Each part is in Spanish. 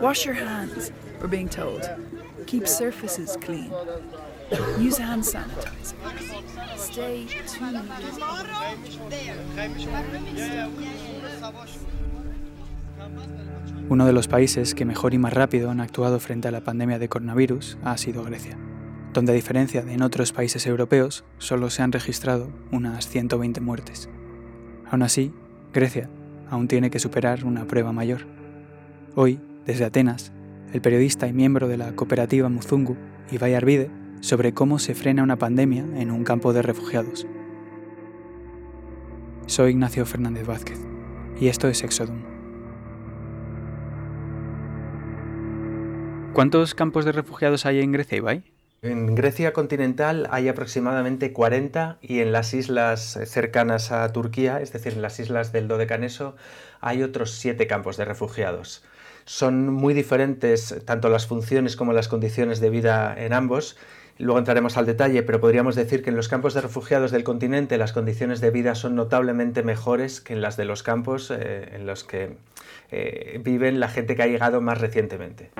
Wash your hands, we're being told. Keep surfaces clean. Use hand sanitizer. Stay two Uno de los países que mejor y más rápido han actuado frente a la pandemia de coronavirus ha sido Grecia, donde a diferencia de en otros países europeos solo se han registrado unas 120 muertes. Aún así, Grecia aún tiene que superar una prueba mayor. Hoy, desde Atenas, el periodista y miembro de la cooperativa Muzungu, Ibai Arvide, sobre cómo se frena una pandemia en un campo de refugiados. Soy Ignacio Fernández Vázquez y esto es Exodum. ¿Cuántos campos de refugiados hay en Grecia, Ibai? En Grecia continental hay aproximadamente 40 y en las islas cercanas a Turquía, es decir, en las islas del Dodecaneso, hay otros 7 campos de refugiados. Son muy diferentes tanto las funciones como las condiciones de vida en ambos. Luego entraremos al detalle, pero podríamos decir que en los campos de refugiados del continente las condiciones de vida son notablemente mejores que en las de los campos eh, en los que eh, viven la gente que ha llegado más recientemente.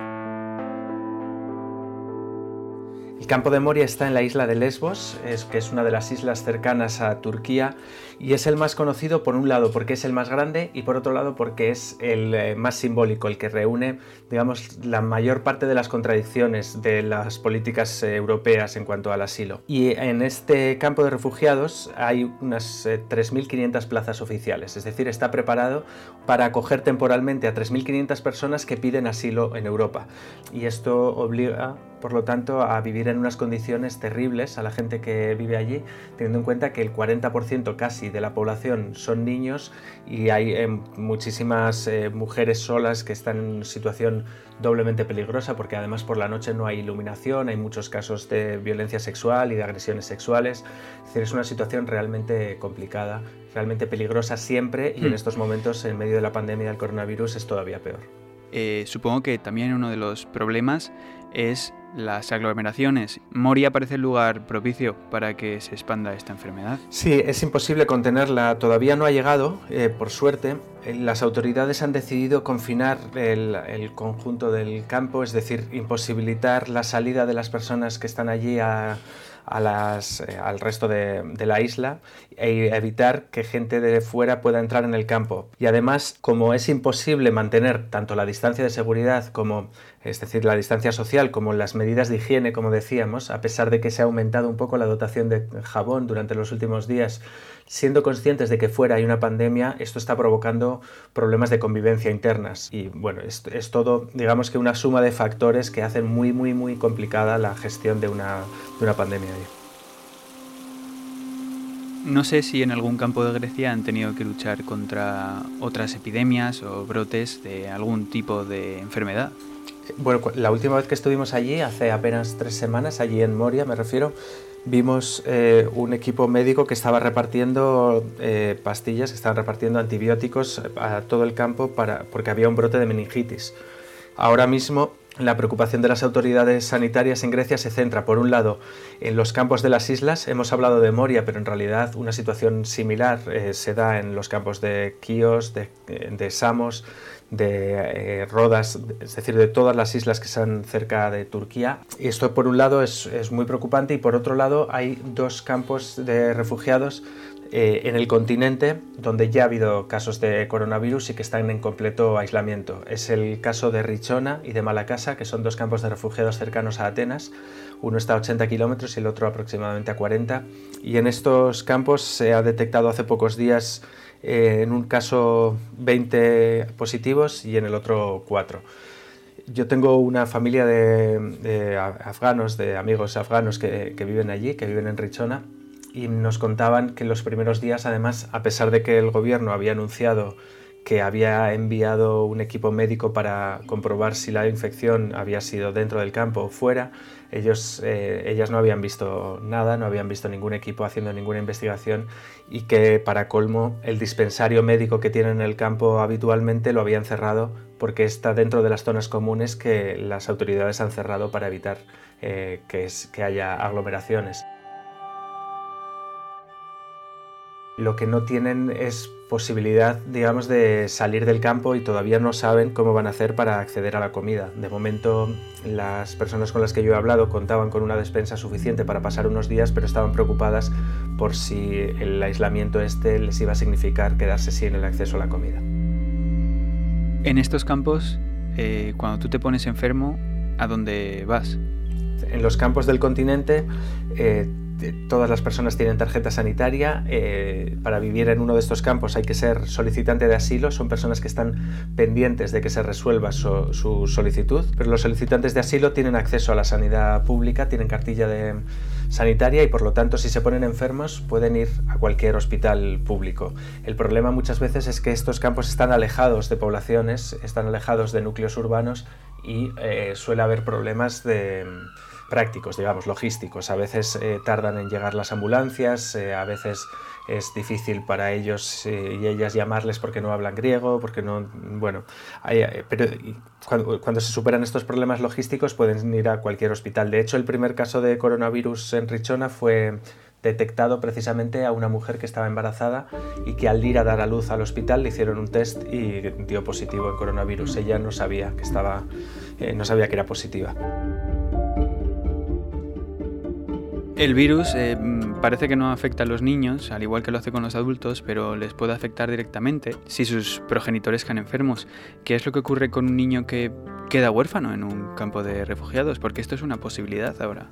Campo de Moria está en la isla de Lesbos, que es una de las islas cercanas a Turquía, y es el más conocido por un lado porque es el más grande y por otro lado porque es el eh, más simbólico, el que reúne, digamos, la mayor parte de las contradicciones de las políticas eh, europeas en cuanto al asilo. Y en este campo de refugiados hay unas 3.500 eh, plazas oficiales, es decir, está preparado para acoger temporalmente a 3.500 personas que piden asilo en Europa. Y esto obliga por lo tanto, a vivir en unas condiciones terribles a la gente que vive allí, teniendo en cuenta que el 40% casi de la población son niños y hay eh, muchísimas eh, mujeres solas que están en una situación doblemente peligrosa porque además por la noche no hay iluminación, hay muchos casos de violencia sexual y de agresiones sexuales. Es decir, es una situación realmente complicada, realmente peligrosa siempre y en mm. estos momentos, en medio de la pandemia del coronavirus, es todavía peor. Eh, supongo que también uno de los problemas es las aglomeraciones. Moria parece el lugar propicio para que se expanda esta enfermedad. Sí, es imposible contenerla. Todavía no ha llegado, eh, por suerte. Eh, las autoridades han decidido confinar el, conjunto del campo, es decir, imposibilitar la salida de las personas que están allí eh, al resto de, de, la isla e evitar que gente de fuera pueda entrar en el campo. Y además, como es imposible mantener tanto la distancia de seguridad como es decir, la distancia social, como las medidas de higiene, como decíamos, a pesar de que se ha aumentado un poco la dotación de jabón durante los últimos días, siendo conscientes de que fuera hay una pandemia, esto está provocando problemas de convivencia internas. Y bueno, es, todo, digamos que una suma de factores que hacen muy, muy, muy complicada la gestión de una, de una pandemia. No sé si en algún campo de Grecia han tenido que luchar contra otras epidemias o brotes de algún tipo de enfermedad. Bueno, la última vez que estuvimos allí, hace apenas tres semanas, allí en Moria me refiero, vimos eh, un equipo médico que estaba repartiendo eh, pastillas, que estaban repartiendo antibióticos a todo el campo para, porque había un brote de meningitis. Ahora mismo la preocupación de las autoridades sanitarias en Grecia se centra, por un lado, en los campos de las islas. Hemos hablado de Moria, pero en realidad una situación similar eh, se da en los campos de Kios, de, de Samos, de eh, Rodas, es decir, de todas las islas que están cerca de Turquía. Y esto por un lado es, muy preocupante y por otro lado hay dos campos de refugiados eh, en el continente donde ya ha habido casos de coronavirus y que están en completo aislamiento. Es el caso de Richona y de Malacasa, que son dos campos de refugiados cercanos a Atenas. Uno está a 80 kilómetros y el otro aproximadamente a 40. Y en estos campos se ha detectado hace pocos días eh, en un caso 20 positivos y en el otro 4. Yo tengo una familia de, afganos, de amigos afganos que, que, viven allí, que viven en Richona, y nos contaban que los primeros días, además, a pesar de que el gobierno había anunciado que había enviado un equipo médico para comprobar si la infección había sido dentro del campo o fuera. Ellos, eh, ellas no habían visto nada, no habían visto ningún equipo haciendo ninguna investigación y que para colmo el dispensario médico que tienen en el campo habitualmente lo habían cerrado porque está dentro de las zonas comunes que las autoridades han cerrado para evitar eh, que haya aglomeraciones. Lo que no tienen es posibilidad, digamos, de salir del campo y todavía no saben cómo van a hacer para acceder a la comida. De momento, las personas con las que yo he hablado contaban con una despensa suficiente para pasar unos días, pero estaban preocupadas por si el aislamiento este les iba a significar quedarse sin el acceso a la comida. En estos campos, eh, cuando tú te pones enfermo, ¿a dónde vas? En los campos del continente eh, todas las personas tienen tarjeta sanitaria. Eh, para vivir en uno de estos campos hay que ser solicitante de asilo. Son personas que están pendientes de que se resuelva su, solicitud. Pero los solicitantes de asilo tienen acceso a la sanidad pública, tienen cartilla de sanitaria y por lo tanto si se ponen enfermos pueden ir a cualquier hospital público. El problema muchas veces es que estos campos están alejados de poblaciones, están alejados de núcleos urbanos y eh, suele haber problemas de prácticos, digamos, logísticos. A veces eh, tardan en llegar las ambulancias, eh, a veces es difícil para ellos eh, y ellas llamarles porque no hablan griego, porque no, bueno, pero cuando, se superan estos problemas logísticos pueden ir a cualquier hospital. De hecho, el primer caso de coronavirus en Richona fue detectado precisamente a una mujer que estaba embarazada y que al ir a dar a luz al hospital le hicieron un test y dio positivo en coronavirus. Ella no sabía que estaba, no sabía que era positiva. El virus eh, mm, parece que no afecta a los niños, al igual que lo hace con los adultos, pero les puede afectar directamente si sus progenitores caen enfermos. ¿Qué es lo que ocurre con un niño que queda huérfano en un campo de refugiados? Porque esto es una posibilidad ahora.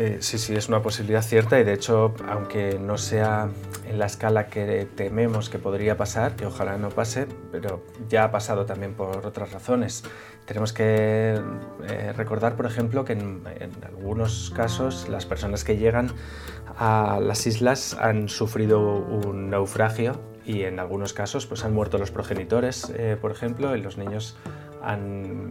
Eh, sí, sí, es una posibilidad cierta y de hecho, aunque no sea en la escala que tememos que podría pasar, que ojalá no pase, pero ya ha pasado también por otras razones. Tenemos que eh, recordar, por ejemplo, que en, algunos casos las personas que llegan a las islas han sufrido un naufragio y en algunos casos pues, han muerto los progenitores, eh, por ejemplo, y los niños han,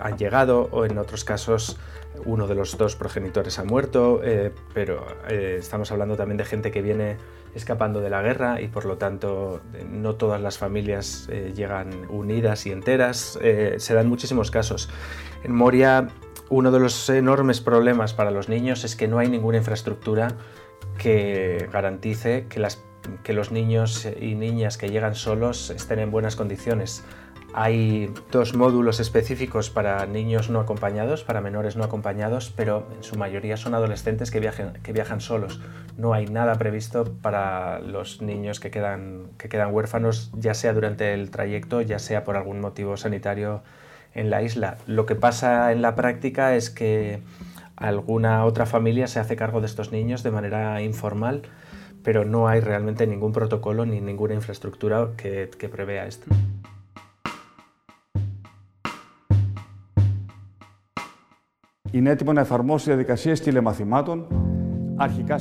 han llegado o en otros casos uno de los dos progenitores ha muerto, eh, pero eh, estamos hablando también de gente que viene escapando de la guerra y por lo tanto eh, no todas las familias llegan unidas y enteras. se dan muchísimos casos. En Moria uno de los enormes problemas para los niños es que no hay ninguna infraestructura que garantice que, que los niños y niñas que llegan solos estén en buenas condiciones. Hay dos módulos específicos para niños no acompañados, para menores no acompañados, pero en su mayoría son adolescentes que, viajan solos. No hay nada previsto para los niños que quedan, que quedan huérfanos, ya sea durante el trayecto, ya sea por algún motivo sanitario en la isla. Lo que pasa en la práctica es que alguna otra familia se hace cargo de estos niños de manera informal, pero no hay realmente ningún protocolo ni ninguna infraestructura que, que prevea esto.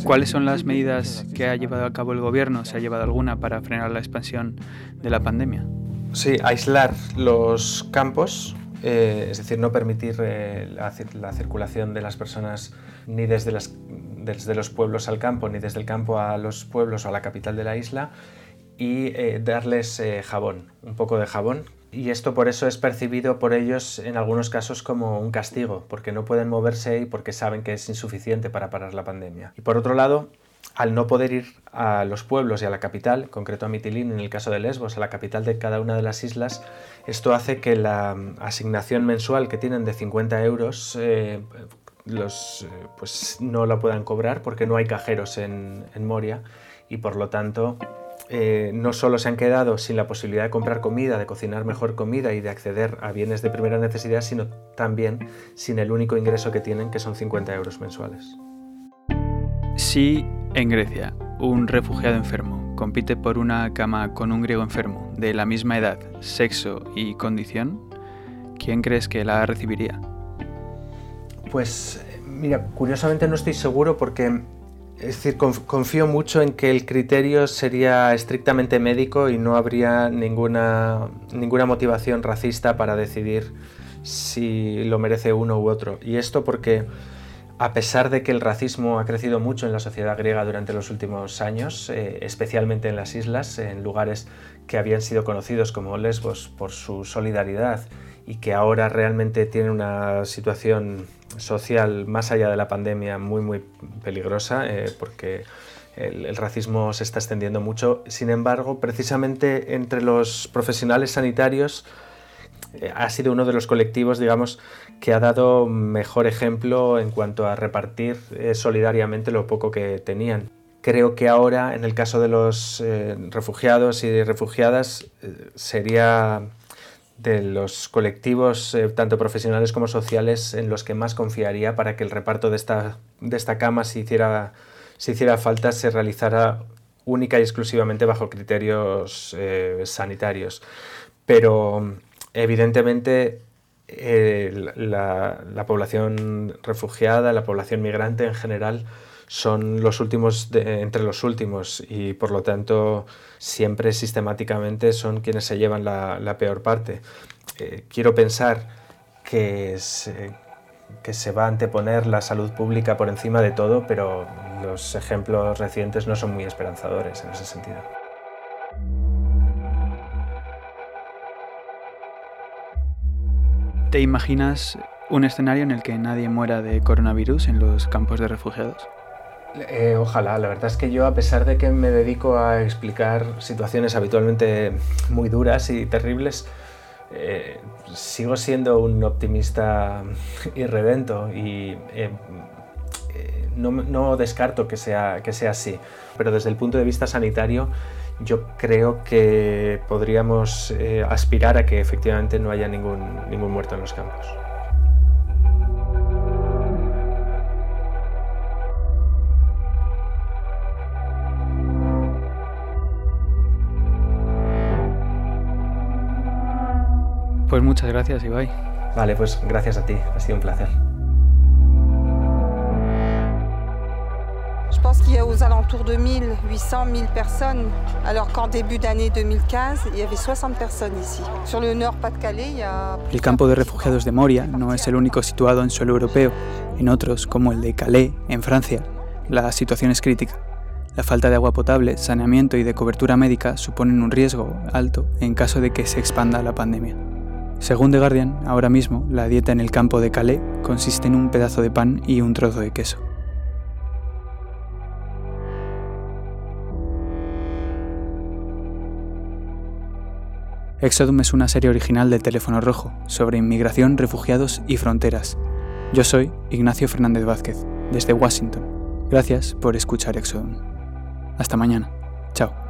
¿Cuáles son las medidas que ha llevado a cabo el gobierno? ¿Se ha llevado alguna para frenar la expansión de la pandemia? Sí, aislar los campos, eh, es decir, no permitir eh, la, circulación de las personas ni desde, desde, los pueblos al campo, ni desde el campo a los pueblos o a la capital de la isla, y eh, darles jabón, un poco de jabón, y esto por eso es percibido por ellos en algunos casos como un castigo, porque no pueden moverse y porque saben que es insuficiente para parar la pandemia. Y por otro lado, al no poder ir a los pueblos y a la capital, concreto a Mitilín, en el caso de Lesbos, a la capital de cada una de las islas, esto hace que la asignación mensual que tienen de 50 euros eh, los, eh, pues no la puedan cobrar porque no hay cajeros en, en Moria y por lo tanto eh, no solo se han quedado sin la posibilidad de comprar comida, de cocinar mejor comida y de acceder a bienes de primera necesidad, sino también sin el único ingreso que tienen, que son 50 euros mensuales. Si en Grecia un refugiado enfermo compite por una cama con un griego enfermo de la misma edad, sexo y condición, ¿quién crees que la recibiría? Pues mira, curiosamente no estoy seguro porque es decir, confío mucho en que el criterio sería estrictamente médico y no habría ninguna, ninguna motivación racista para decidir si lo merece uno u otro. Y esto porque, a pesar de que el racismo ha crecido mucho en la sociedad griega durante los últimos años, eh, especialmente en las islas, en lugares que habían sido conocidos como Lesbos por su solidaridad y que ahora realmente tienen una situación social más allá de la pandemia muy muy peligrosa eh, porque el, racismo se está extendiendo mucho. Sin embargo, precisamente entre los profesionales sanitarios eh, ha sido uno de los colectivos, digamos, que ha dado mejor ejemplo en cuanto a repartir eh, solidariamente lo poco que tenían. Creo que ahora, en el caso de los eh, refugiados y refugiadas, sería de los colectivos, tanto profesionales como sociales, en los que más confiaría para que el reparto de esta, de esta cama se hiciera si hiciera falta, se realizara única y exclusivamente bajo criterios eh, sanitarios. Pero evidentemente eh, la, población refugiada, la población migrante en general, son los últimos entre los últimos y por lo tanto siempre sistemáticamente son quienes se llevan la, peor parte. Eh, quiero pensar que, que se va a anteponer la salud pública por encima de todo, pero los ejemplos recientes no son muy esperanzadores en ese sentido. ¿Te imaginas un escenario en el que nadie muera de coronavirus en los campos de refugiados? Eh, ojalá, la verdad es que yo a pesar de que me dedico a explicar situaciones habitualmente muy duras y terribles, eh, sigo siendo un optimista irredento y eh, eh, no, descarto que sea, que sea así. Pero desde el punto de vista sanitario, yo creo que podríamos aspirar a que efectivamente no haya ningún, ningún muerto en los campos. Pues muchas gracias, Ibai. Vale, pues gracias a ti, ha sido un placer. Je pense qu'il y a aux alentours de 1000, 800, 1000 personnes, alors qu'en début d'année 2015, il y avait 60 personnes ici. Sur le Nord-Pas-de-Calais, il y a... El campo de refugiados de Moria no es el único situado en suelo europeo. En otros, como el de Calais, en Francia, la situación es crítica. La falta de agua potable, saneamiento y de cobertura médica suponen un riesgo alto en caso de que se expanda la pandemia. Según The Guardian, ahora mismo la dieta en el campo de Calais consiste en un pedazo de pan y un trozo de queso. Exodum es una serie original del Teléfono Rojo sobre inmigración, refugiados y fronteras. Yo soy Ignacio Fernández Vázquez, desde Washington. Gracias por escuchar Exodum. Hasta mañana. Chao.